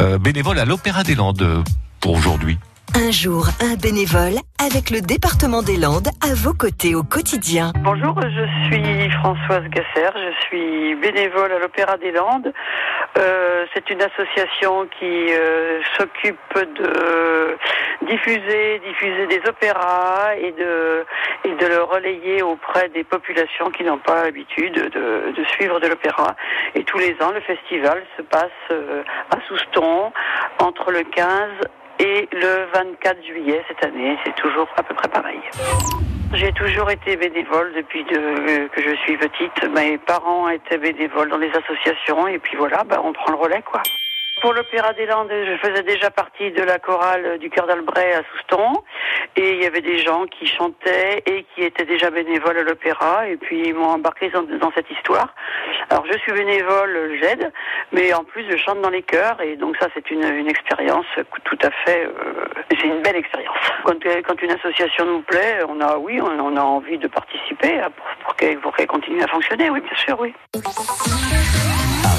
euh, bénévole à l'Opéra des Landes pour aujourd'hui. Un jour, un bénévole avec le département des Landes à vos côtés au quotidien. Bonjour, je suis Françoise Gasser, je suis bénévole à l'Opéra des Landes. Euh, c'est une association qui euh, s'occupe de diffuser, diffuser des opéras et de, et de le relayer auprès des populations qui n'ont pas l'habitude de, de suivre de l'opéra. Et tous les ans, le festival se passe euh, à Souston entre le 15 et le 24 juillet cette année. C'est toujours à peu près pareil. J'ai toujours été bénévole depuis de- que je suis petite. Mes parents étaient bénévoles dans les associations et puis voilà, bah, on prend le relais quoi. Pour l'Opéra des Landes, je faisais déjà partie de la chorale du Cœur d'Albret à Souston. Et il y avait des gens qui chantaient et qui étaient déjà bénévoles à l'opéra. Et puis ils m'ont embarqué dans, cette histoire. Alors je suis bénévole, j'aide, mais en plus je chante dans les chœurs. Et donc ça c'est une, une expérience tout à fait... euh, c'est une belle expérience. Quand, une association nous plaît, on a, oui, on, a envie de participer pour qu'elle continue à fonctionner. Oui, bien sûr, oui.